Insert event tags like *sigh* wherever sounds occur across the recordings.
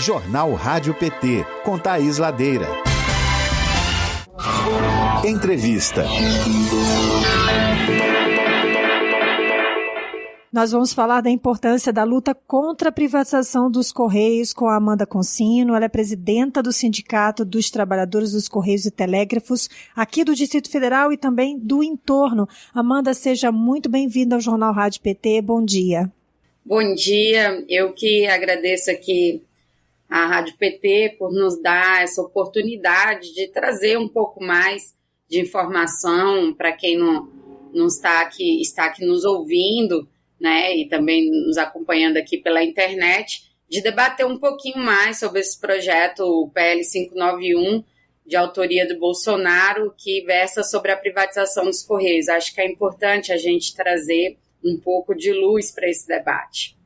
Jornal Rádio PT, com Thaís Ladeira. Entrevista. Nós vamos falar da importância da luta contra a privatização dos Correios com a Amanda Consino. Ela é presidenta do Sindicato dos Trabalhadores dos Correios e Telégrafos aqui do Distrito Federal e também do entorno. Amanda, seja muito bem-vinda ao Jornal Rádio PT. Bom dia. Bom dia. Eu que agradeço aqui a Rádio PT por nos dar essa oportunidade de trazer um pouco mais de informação para quem não, não está aqui, está aqui nos ouvindo né, e também nos acompanhando aqui pela internet, de debater um pouquinho mais sobre esse projeto, o PL 591, de autoria do Bolsonaro, que versa sobre a privatização dos Correios. Acho que é importante a gente trazer um pouco de luz para esse debate.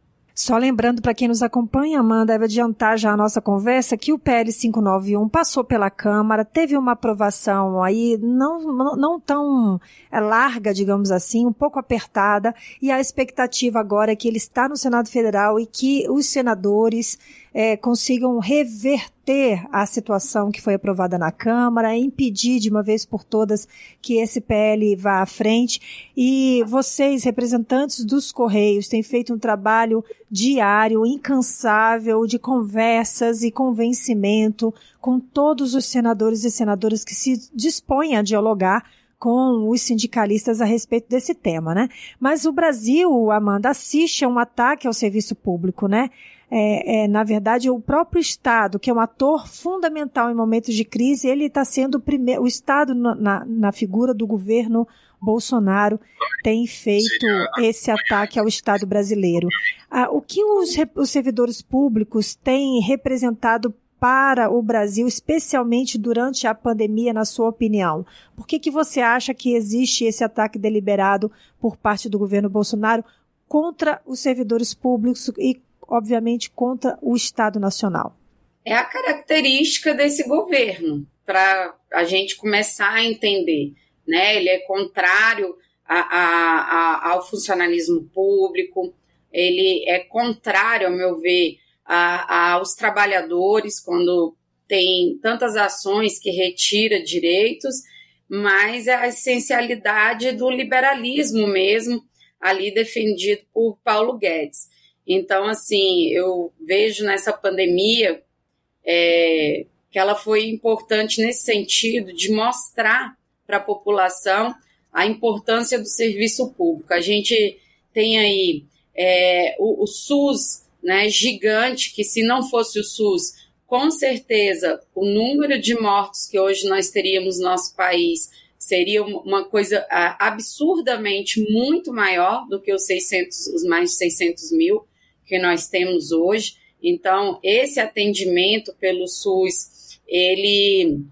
Só lembrando para quem nos acompanha, Amanda, deve adiantar já a nossa conversa que o PL 591 passou pela Câmara, teve uma aprovação aí não, não, não tão é, larga, digamos assim, um pouco apertada, e a expectativa agora é que ele está no Senado Federal e que os senadores é, consigam reverter a situação que foi aprovada na Câmara, impedir de uma vez por todas que esse PL vá à frente. E vocês, representantes dos Correios, têm feito um trabalho diário, incansável, de conversas e convencimento com todos os senadores e senadoras que se dispõem a dialogar com os sindicalistas a respeito desse tema, né? Mas o Brasil, Amanda, assiste a um ataque ao serviço público, né? É, é, na verdade, o próprio Estado, que é um ator fundamental em momentos de crise, ele está sendo o primeiro, o Estado na, na figura do governo Bolsonaro tem feito esse ataque ao Estado brasileiro. Ah, o que os, os servidores públicos têm representado para o Brasil, especialmente durante a pandemia, na sua opinião? Por que, que você acha que existe esse ataque deliberado por parte do governo Bolsonaro contra os servidores públicos e obviamente, contra o Estado Nacional. É a característica desse governo, para a gente começar a entender. Né? Ele é contrário a, a, a, ao funcionalismo público, ele é contrário, ao meu ver, aos trabalhadores, quando tem tantas ações que retira direitos, mas é a essencialidade do liberalismo mesmo, ali defendido por Paulo Guedes. Então, assim, eu vejo nessa pandemia é, que ela foi importante nesse sentido de mostrar para a população a importância do serviço público. A gente tem aí é, o, o SUS né, gigante, que se não fosse o SUS, com certeza o número de mortos que hoje nós teríamos no nosso país seria uma coisa absurdamente muito maior do que os 600, os mais de 600 mil que nós temos hoje. Então, esse atendimento pelo SUS, ele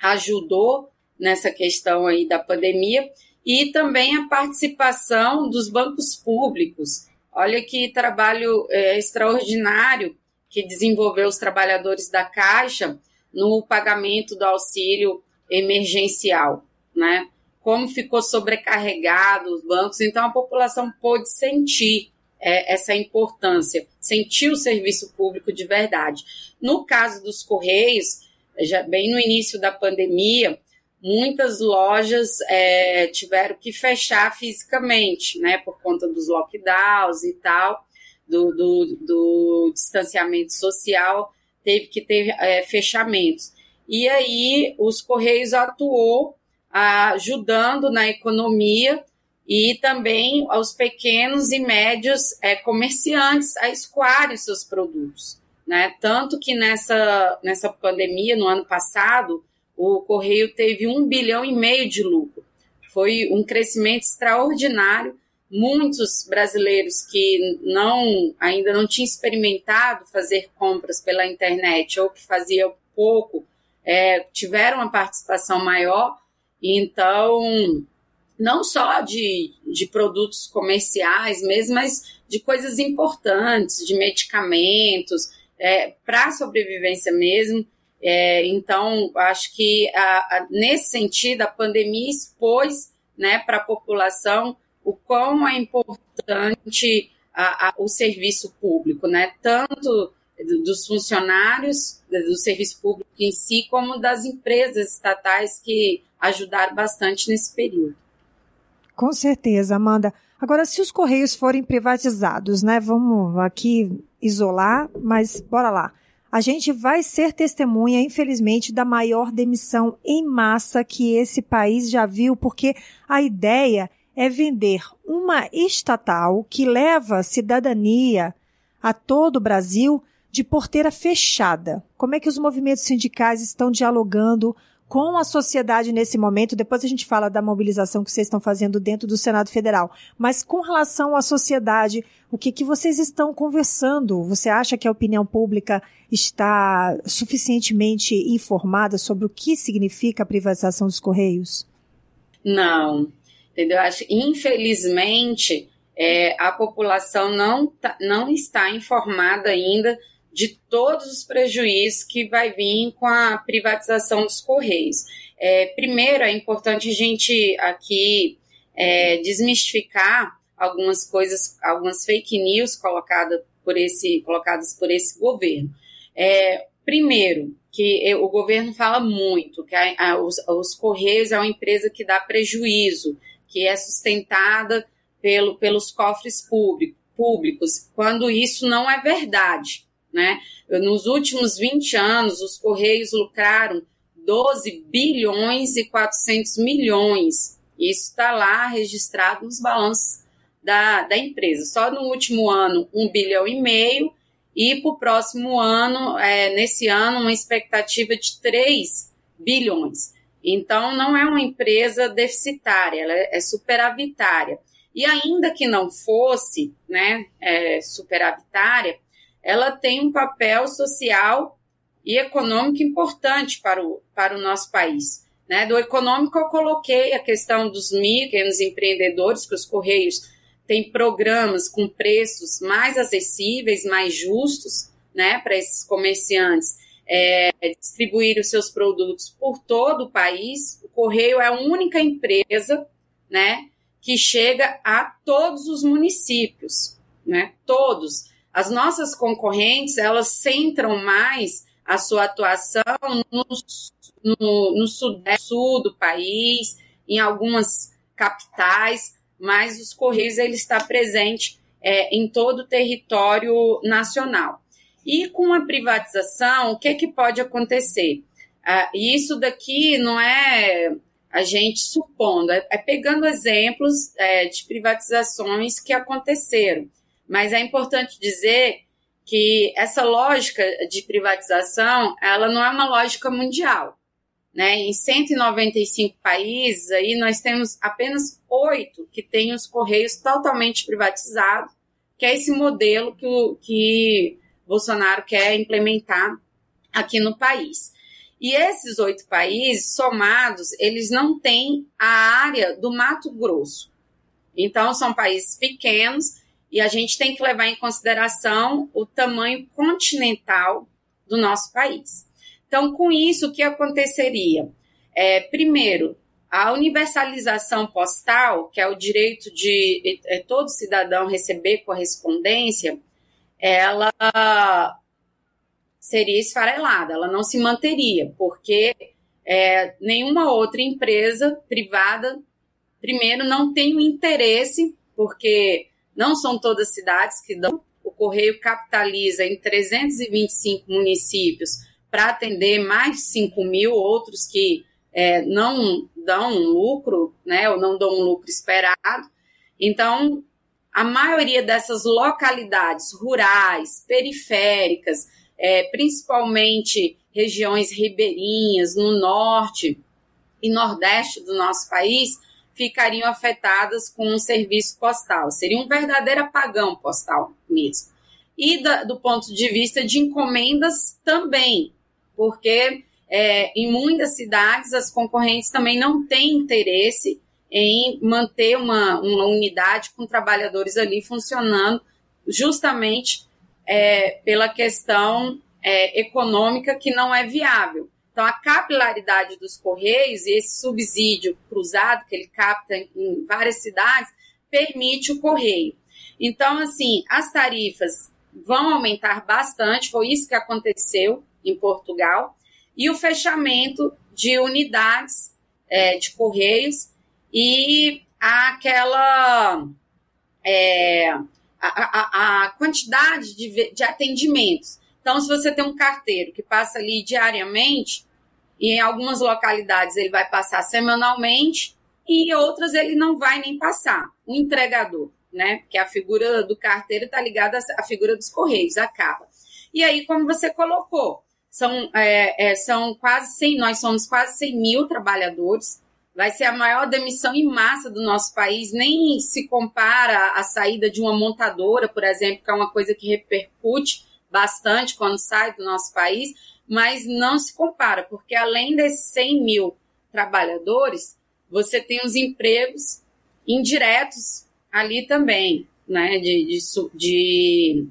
ajudou nessa questão aí da pandemia e também a participação dos bancos públicos. Olha que trabalho é, extraordinário que desenvolveu os trabalhadores da Caixa no pagamento do auxílio emergencial, né? Como ficou sobrecarregado os bancos, então a população pôde sentir é, essa importância, sentir o serviço público de verdade. No caso dos Correios, já bem no início da pandemia, muitas lojas é, tiveram que fechar fisicamente, né, por conta dos lockdowns e tal, do, do, do distanciamento social, teve que ter é, fechamentos. E aí os Correios atuou ajudando na economia e também aos pequenos e médios é, comerciantes a escoarem seus produtos. Né? Tanto que nessa, nessa pandemia, no ano passado, o Correio teve um bilhão e meio de lucro. Foi um crescimento extraordinário. Muitos brasileiros que não ainda não tinham experimentado fazer compras pela internet ou que faziam pouco é, tiveram uma participação maior. Então, não só de, de produtos comerciais mesmo, mas de coisas importantes, de medicamentos, é, para a sobrevivência mesmo. É, então, acho que a, a, nesse sentido, a pandemia expôs né, para a população o quão é importante a, o serviço público, né? tanto dos funcionários do serviço público em si, como das empresas estatais que ajudaram bastante nesse período. Com certeza, Amanda. Agora, se os Correios forem privatizados, né? Vamos aqui isolar, mas bora lá. A gente vai ser testemunha, infelizmente, da maior demissão em massa que esse país já viu, porque a ideia é vender uma estatal que leva cidadania a todo o Brasil de porteira fechada. Como é que os movimentos sindicais estão dialogando com a sociedade nesse momento? Depois a gente fala da mobilização que vocês estão fazendo dentro do Senado Federal. Mas com relação à sociedade, o que, que vocês estão conversando? Você acha que a opinião pública está suficientemente informada sobre o que significa a privatização dos Correios? Não. Entendeu? Acho, infelizmente, é, a população não, tá, não está informada ainda de todos os prejuízos que vai vir com a privatização dos Correios. É, primeiro, é importante a gente aqui é, desmistificar algumas coisas, algumas fake news colocadas por esse, colocadas por esse governo. É, primeiro, que o governo fala muito que a, a, os, os Correios é uma empresa que dá prejuízo, que é sustentada pelo, pelos cofres público, públicos, quando isso não é verdade. Né? Nos últimos 20 anos, os Correios lucraram 12 bilhões e 400 milhões. Isso está lá registrado nos balanços da, da empresa. Só no último ano, 1 bilhão e meio, e para o próximo ano, é, nesse ano, uma expectativa de 3 bilhões. Então, não é uma empresa deficitária, ela é superavitária. E ainda que não fosse né, é, superavitária, ela tem um papel social e econômico importante para o, para o nosso país. Né? Do econômico, eu coloquei a questão dos pequenos empreendedores, que os Correios têm programas com preços mais acessíveis, mais justos né, para esses comerciantes é, distribuir os seus produtos por todo o país. O Correio é a única empresa né, que chega a todos os municípios, né, todos. As nossas concorrentes, elas centram mais a sua atuação no, no, no sudeste, sul do país, em algumas capitais, mas os Correios ele está presente é, em todo o território nacional. E com a privatização, o que, que pode acontecer? Ah, isso daqui não é a gente supondo, é, é pegando exemplos é, de privatizações que aconteceram. Mas é importante dizer que essa lógica de privatização, ela não é uma lógica mundial. Né? Em 195 países, aí nós temos apenas oito que têm os correios totalmente privatizados, que é esse modelo que, o, que Bolsonaro quer implementar aqui no país. E esses oito países somados, eles não têm a área do Mato Grosso. Então, são países pequenos e a gente tem que levar em consideração o tamanho continental do nosso país. Então, com isso, o que aconteceria? É, primeiro, a universalização postal, que é o direito de é, todo cidadão receber correspondência, ela seria esfarelada, ela não se manteria, porque é, nenhuma outra empresa privada, primeiro, não tem o interesse, porque não são todas cidades que dão. O Correio capitaliza em 325 municípios para atender mais de 5 mil outros que é, não dão um lucro, né, ou não dão um lucro esperado. Então, a maioria dessas localidades rurais, periféricas, é, principalmente regiões ribeirinhas no norte e nordeste do nosso país, ficariam afetadas com um serviço postal. Seria um verdadeiro apagão postal mesmo. E da, do ponto de vista de encomendas também, porque é, em muitas cidades as concorrentes também não têm interesse em manter uma, uma unidade com trabalhadores ali funcionando, justamente é, pela questão é, econômica que não é viável. Então, a capilaridade dos Correios e esse subsídio cruzado que ele capta em várias cidades permite o correio. Então, assim, as tarifas vão aumentar bastante, foi isso que aconteceu em Portugal, e o fechamento de unidades é, de correios e aquela é, a, a, a, quantidade de, de atendimentos. Então, se você tem um carteiro que passa ali diariamente, e em algumas localidades ele vai passar semanalmente, e em outras ele não vai nem passar. O entregador, né? Que a figura do carteiro está ligada à figura dos correios, acaba. E aí, como você colocou, são, é, é, são quase 100, nós somos quase 100 mil trabalhadores, vai ser a maior demissão em massa do nosso país, nem se compara à saída de uma montadora, por exemplo, que é uma coisa que repercute bastante quando sai do nosso país, mas não se compara, porque além desses 100 mil trabalhadores, você tem os empregos indiretos ali também, né, de, de, de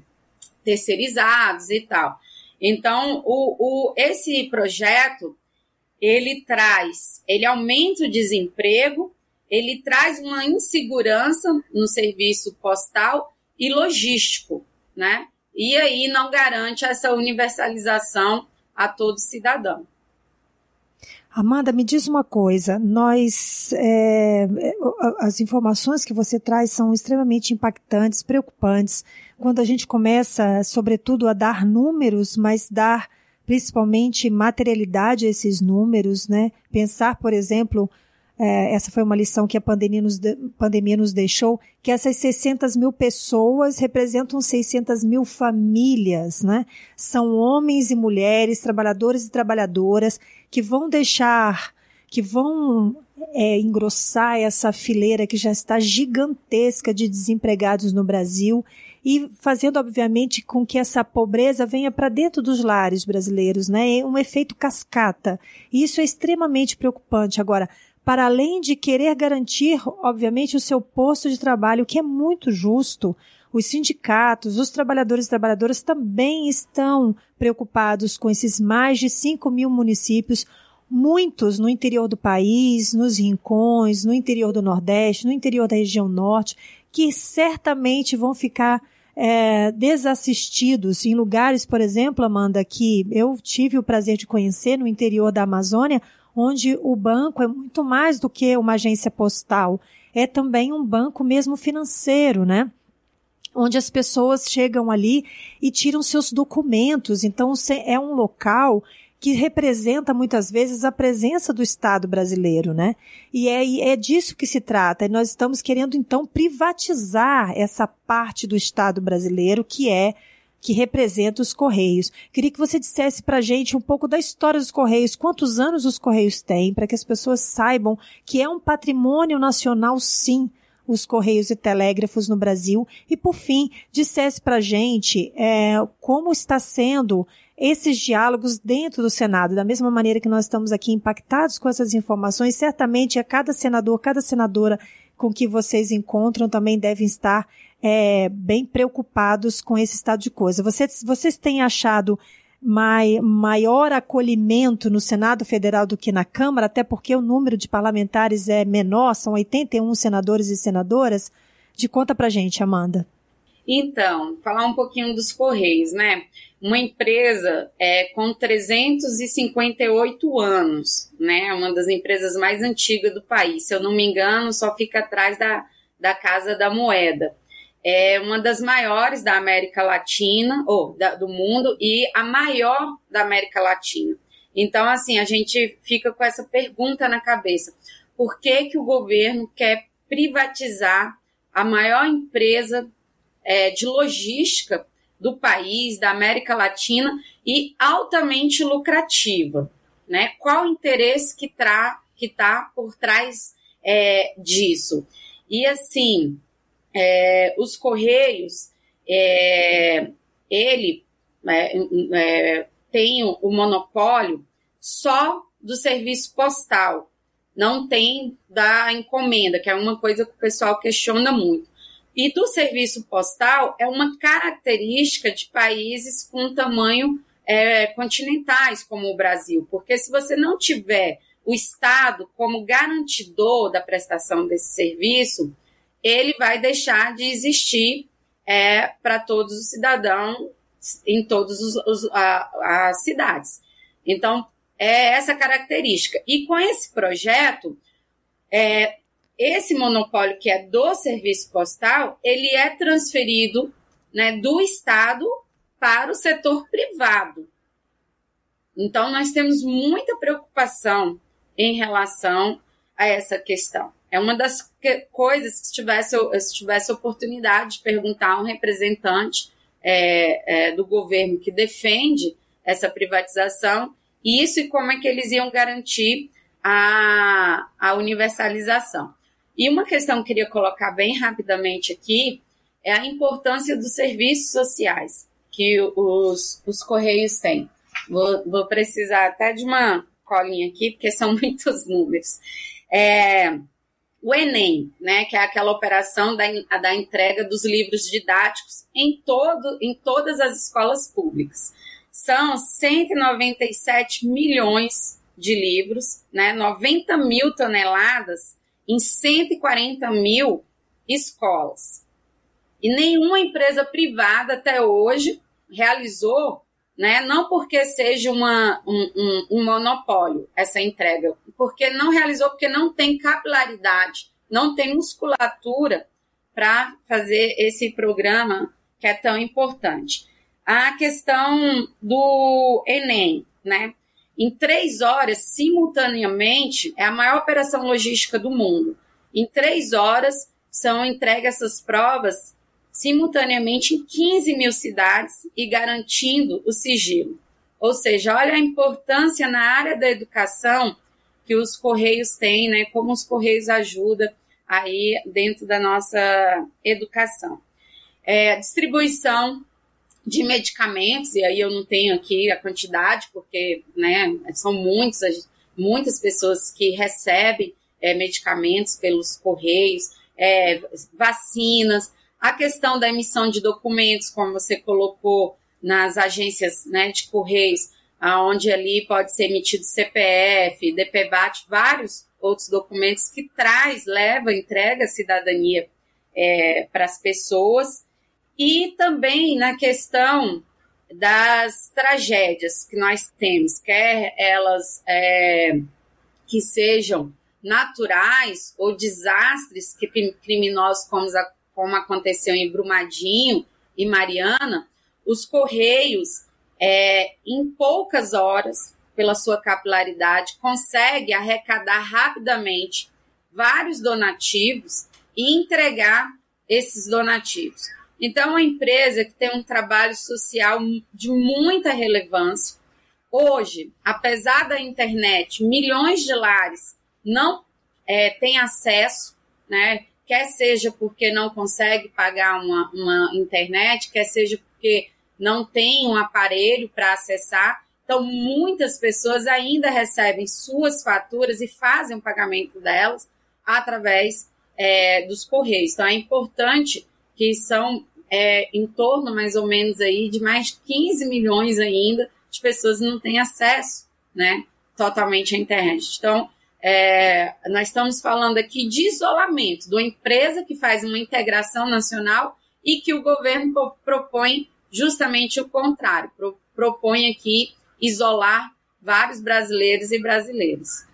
terceirizados e tal. Então, o, o, esse projeto, ele traz, ele aumenta o desemprego, ele traz uma insegurança no serviço postal e logístico, né? E aí não garante essa universalização a todo cidadão. Amanda, me diz uma coisa. Nós, é, as informações que você traz são extremamente impactantes, preocupantes. Quando a gente começa, sobretudo, a dar números, mas dar principalmente materialidade a esses números, né? Pensar, por exemplo, é, essa foi uma lição que a pandemia nos, de, pandemia nos deixou, que essas 600 mil pessoas representam 600 mil famílias, né? São homens e mulheres, trabalhadores e trabalhadoras, que vão deixar, que vão é, engrossar essa fileira que já está gigantesca de desempregados no Brasil e fazendo, obviamente, com que essa pobreza venha para dentro dos lares brasileiros, né? É um efeito cascata. E isso é extremamente preocupante. Agora, para além de querer garantir, obviamente, o seu posto de trabalho, que é muito justo, os sindicatos, os trabalhadores e trabalhadoras também estão preocupados com esses mais de 5 mil municípios, muitos no interior do país, nos rincões, no interior do Nordeste, no interior da região Norte, que certamente vão ficar é, desassistidos. Em lugares, por exemplo, Amanda, que eu tive o prazer de conhecer no interior da Amazônia, onde o banco é muito mais do que uma agência postal, é também um banco mesmo financeiro, né? Onde as pessoas chegam ali e tiram seus documentos. Então, é um local que representa muitas vezes a presença do Estado brasileiro, né? E é, é disso que se trata. Nós estamos querendo, então, privatizar essa parte do Estado brasileiro que é que representa os Correios. Queria que você dissesse para gente um pouco da história dos Correios, quantos anos os Correios têm, para que as pessoas saibam que é um patrimônio nacional, sim, os Correios e Telégrafos no Brasil. E, por fim, dissesse para a gente é, como está sendo esses diálogos dentro do Senado, da mesma maneira que nós estamos aqui impactados com essas informações, certamente a cada senador, cada senadora com que vocês encontram também devem estar é, bem preocupados com esse estado de coisa. Vocês, vocês têm achado mai, maior acolhimento no Senado Federal do que na Câmara, até porque o número de parlamentares é menor, são 81 senadores e senadoras? De conta pra gente, Amanda. Então, falar um pouquinho dos Correios, né? Uma empresa é, com 358 anos, né? Uma das empresas mais antigas do país. Se eu não me engano, só fica atrás da, da Casa da Moeda é uma das maiores da América Latina, ou da, do mundo, e a maior da América Latina. Então, assim, a gente fica com essa pergunta na cabeça: por que, que o governo quer privatizar a maior empresa é, de logística do país, da América Latina, e altamente lucrativa? Né? Qual o interesse que está que tá por trás é, disso? E assim, é, os Correios, é, ele é, é, tem o monopólio só do serviço postal, não tem da encomenda, que é uma coisa que o pessoal questiona muito. E do serviço postal é uma característica de países com tamanho é, continentais, como o Brasil, porque se você não tiver o Estado como garantidor da prestação desse serviço, ele vai deixar de existir é para todos os cidadãos em todas as cidades. Então, é essa característica. E com esse projeto, é, esse monopólio que é do serviço postal, ele é transferido né, do Estado para o setor privado. Então, nós temos muita preocupação em relação a essa questão. É uma das que, coisas que, se tivesse, se tivesse oportunidade de perguntar a um representante é, é, do governo que defende essa privatização, isso e como é que eles iam garantir a, a universalização. E uma questão que eu queria colocar bem rapidamente aqui é a importância dos serviços sociais que os, os Correios têm. Vou, vou precisar até de uma colinha aqui, porque são *laughs* muitos números. É, o Enem, né, que é aquela operação da, da entrega dos livros didáticos em, todo, em todas as escolas públicas. São 197 milhões de livros, né, 90 mil toneladas em 140 mil escolas. E nenhuma empresa privada até hoje realizou né? Não porque seja uma, um, um, um, monopólio essa entrega, porque não realizou, porque não tem capilaridade, não tem musculatura para fazer esse programa que é tão importante. A questão do Enem, né? Em três horas, simultaneamente, é a maior operação logística do mundo. Em três horas, são entregues essas provas simultaneamente em 15 mil cidades e garantindo o sigilo. Ou seja, olha a importância na área da educação que os Correios têm, né? Como os Correios ajudam aí dentro da nossa educação. É, distribuição de medicamentos, e aí eu não tenho aqui a quantidade, porque né, são muitos, muitas pessoas que recebem é, medicamentos pelos Correios, é, vacinas, a questão da emissão de documentos, como você colocou nas agências né, de correios, onde ali pode ser emitido CPF, DPBAT, vários outros documentos que traz, leva, entrega a cidadania é, para as pessoas. E também na questão das tragédias que nós temos, quer elas é, que sejam naturais ou desastres que criminosos como como aconteceu em Brumadinho e Mariana, os Correios, é, em poucas horas, pela sua capilaridade, consegue arrecadar rapidamente vários donativos e entregar esses donativos. Então, é uma empresa que tem um trabalho social de muita relevância. Hoje, apesar da internet, milhões de lares não é, têm acesso, né? Quer seja porque não consegue pagar uma, uma internet, quer seja porque não tem um aparelho para acessar. Então, muitas pessoas ainda recebem suas faturas e fazem o pagamento delas através é, dos correios. Então, é importante que são é, em torno, mais ou menos, aí, de mais de 15 milhões ainda de pessoas que não têm acesso né, totalmente à internet. Então, é, nós estamos falando aqui de isolamento, de uma empresa que faz uma integração nacional e que o governo propõe justamente o contrário, pro, propõe aqui isolar vários brasileiros e brasileiras.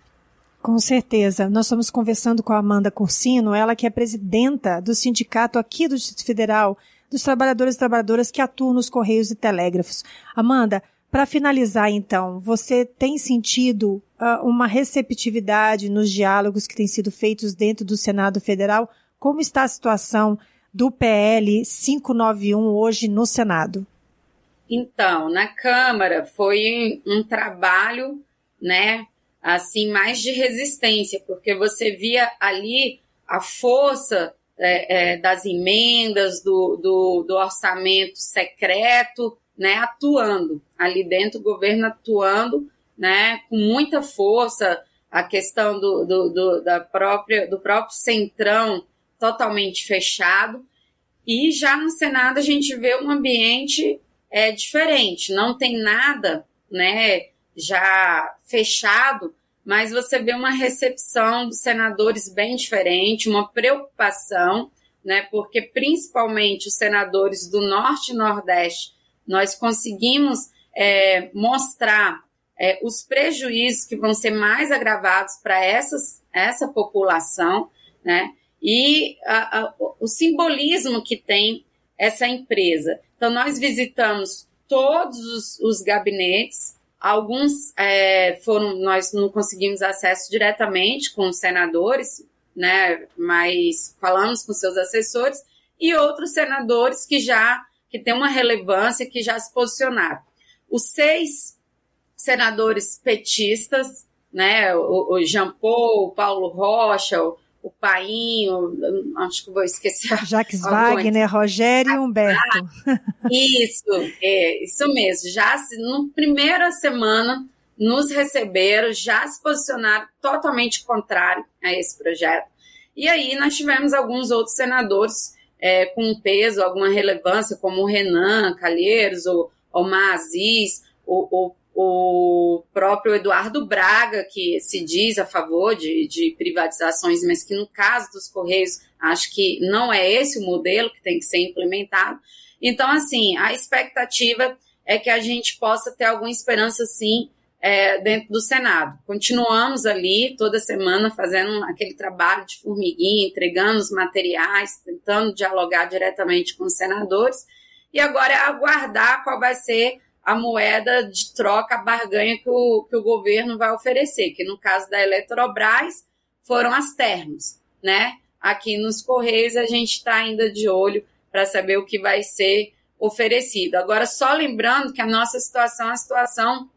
Com certeza. Nós estamos conversando com a Amanda Cursino, ela que é presidenta do sindicato aqui do Distrito Federal, dos trabalhadores e trabalhadoras que atuam nos Correios e Telégrafos. Amanda, para finalizar, então, você tem sentido uh, uma receptividade nos diálogos que têm sido feitos dentro do Senado Federal? Como está a situação do PL 591 hoje no Senado? Então, na Câmara foi um trabalho, né, assim, mais de resistência, porque você via ali a força é, é, das emendas, do, do, do orçamento secreto, né, atuando ali dentro, o governo atuando, né, com muita força, a questão do, do, do, da própria, do próprio centrão totalmente fechado, e já no Senado a gente vê um ambiente é, diferente, não tem nada, né, já fechado, mas você vê uma recepção dos senadores bem diferente, uma preocupação, né? Porque principalmente os senadores do Norte e Nordeste, nós conseguimos é, mostrar é, os prejuízos que vão ser mais agravados para essa população, né? E a, a, o simbolismo que tem essa empresa. Então, nós visitamos todos os, os gabinetes, alguns é, foram, nós não conseguimos acesso diretamente com os senadores, né? Mas falamos com seus assessores, e outros senadores que já que têm uma relevância, que já se posicionaram. Os seis senadores petistas, né, o, o Jean Paul, o Paulo Rocha, o, o Painho, acho que vou esquecer. *laughs* Jacques Wagner, Rogério e Humberto. Isso, é, isso mesmo. Já na primeira semana nos receberam, já se posicionaram totalmente contrário a esse projeto. E aí nós tivemos alguns outros senadores é, com peso, alguma relevância, como o Renan Calheiros, o Omar Aziz, o, o o próprio Eduardo Braga, que se diz a favor de, de, privatizações, mas que no caso dos Correios, acho que não é esse o modelo que tem que ser implementado. Então, assim, a expectativa é que a gente possa ter alguma esperança, sim, é, dentro do Senado. Continuamos ali toda semana fazendo aquele trabalho de formiguinha, entregando os materiais, tentando dialogar diretamente com os senadores, e agora é aguardar qual vai ser a moeda de troca, a barganha que o, que o governo vai oferecer, que no caso da Eletrobras foram as termos, né? Aqui nos Correios a gente está ainda de olho para saber o que vai ser oferecido. Agora, só lembrando que a nossa situação é uma situação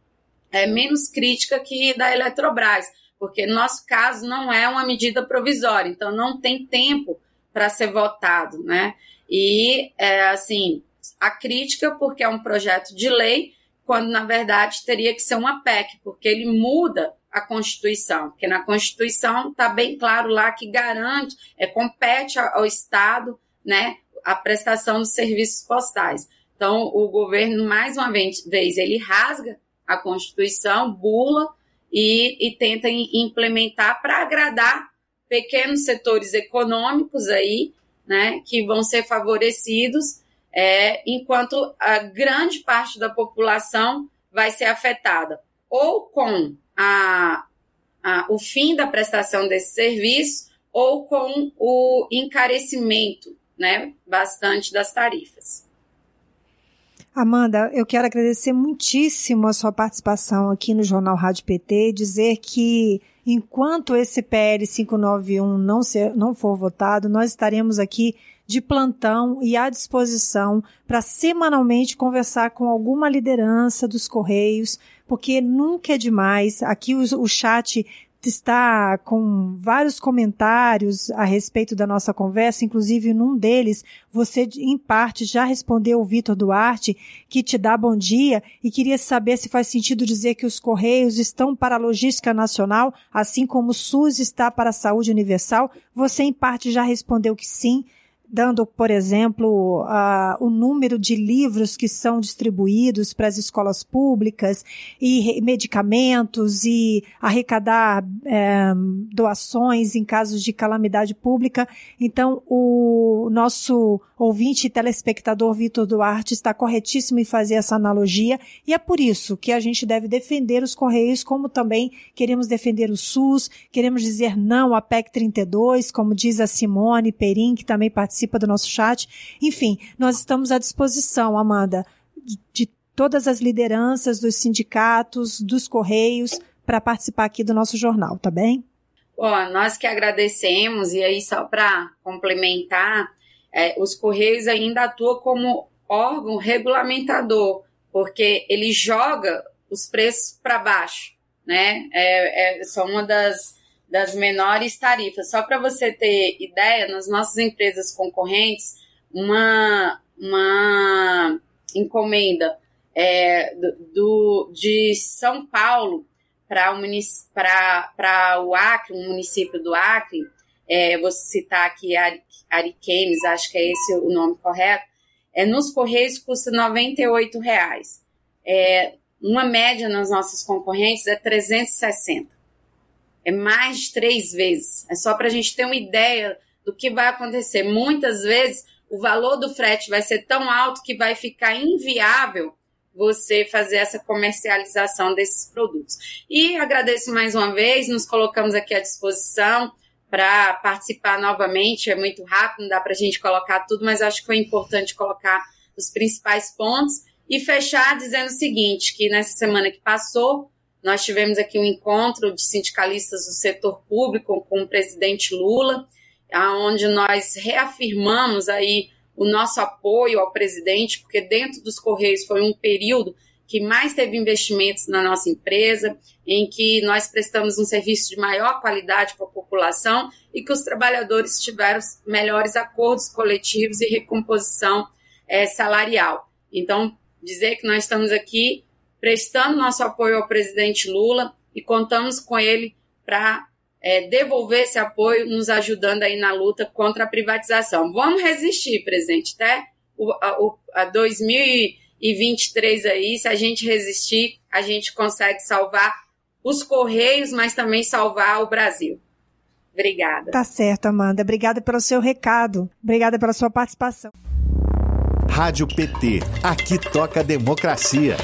é, menos crítica que da Eletrobras, porque no nosso caso não é uma medida provisória, então não tem tempo para ser votado, né? E, é, assim, a crítica porque é um projeto de lei, quando na verdade teria que ser uma PEC, porque ele muda a Constituição, porque na Constituição está bem claro lá que garante, é, compete ao Estado, né, a prestação dos serviços postais. Então, o governo, mais uma vez, ele rasga a Constituição, bula e, e tenta implementar para agradar pequenos setores econômicos aí, né, que vão ser favorecidos é, enquanto a grande parte da população vai ser afetada ou com a, a, o fim da prestação desse serviço ou com o encarecimento né, bastante das tarifas. Amanda, eu quero agradecer muitíssimo a sua participação aqui no Jornal Rádio PT, dizer que enquanto esse PL 591 não, ser, não for votado, nós estaremos aqui de plantão e à disposição para semanalmente conversar com alguma liderança dos Correios, porque nunca é demais. Aqui o, o chat está com vários comentários a respeito da nossa conversa, inclusive num deles você em parte já respondeu o Vitor Duarte, que te dá bom dia e queria saber se faz sentido dizer que os correios estão para a logística nacional, assim como o SUS está para a saúde universal. Você em parte já respondeu que sim dando, por exemplo, o número de livros que são distribuídos para as escolas públicas e medicamentos e arrecadar eh, doações em casos de calamidade pública. Então, o nosso ouvinte e telespectador Vitor Duarte está corretíssimo em fazer essa analogia e é por isso que a gente deve defender os Correios, como também queremos defender o SUS, queremos dizer não à PEC 32, como diz a Simone Perim, que também participa do nosso chat. Enfim, nós estamos à disposição, Amanda, de todas as lideranças dos sindicatos, dos Correios, para participar aqui do nosso jornal, tá bem? Bom, nós que agradecemos, e aí só para complementar, é, os Correios ainda atuam como órgão regulamentador, porque ele joga os preços para baixo, né? É, é, são uma das, das menores tarifas. Só para você ter ideia, nas nossas empresas concorrentes, uma, uma encomenda é, do, de São Paulo para o, o Acre, um município do Acre, é, vou citar aqui Ari, Ariquemes, acho que é esse o nome correto, é, nos Correios custa R$ reais. É, uma média nas nossas concorrentes é 360. É mais de três vezes. É só para a gente ter uma ideia do que vai acontecer. Muitas vezes o valor do frete vai ser tão alto que vai ficar inviável você fazer essa comercialização desses produtos. E agradeço mais uma vez, nos colocamos aqui à disposição para participar novamente. É muito rápido, não dá para a gente colocar tudo, mas acho que foi importante colocar os principais pontos e fechar dizendo o seguinte: que nessa semana que passou, nós tivemos aqui um encontro de sindicalistas do setor público com o presidente Lula, aonde nós reafirmamos aí o nosso apoio ao presidente, porque dentro dos Correios foi um período que mais teve investimentos na nossa empresa, em que nós prestamos um serviço de maior qualidade para a população e que os trabalhadores tiveram melhores acordos coletivos e recomposição é, salarial. Então, dizer que nós estamos aqui prestando nosso apoio ao presidente Lula e contamos com ele para é, devolver esse apoio, nos ajudando aí na luta contra a privatização. Vamos resistir, presidente, até o, a, o, a 2023 aí, se a gente resistir, a gente consegue salvar os Correios, mas também salvar o Brasil. Obrigada. Tá certo, Amanda. Obrigada pelo seu recado. Obrigada pela sua participação. Rádio PT. Aqui toca democracia.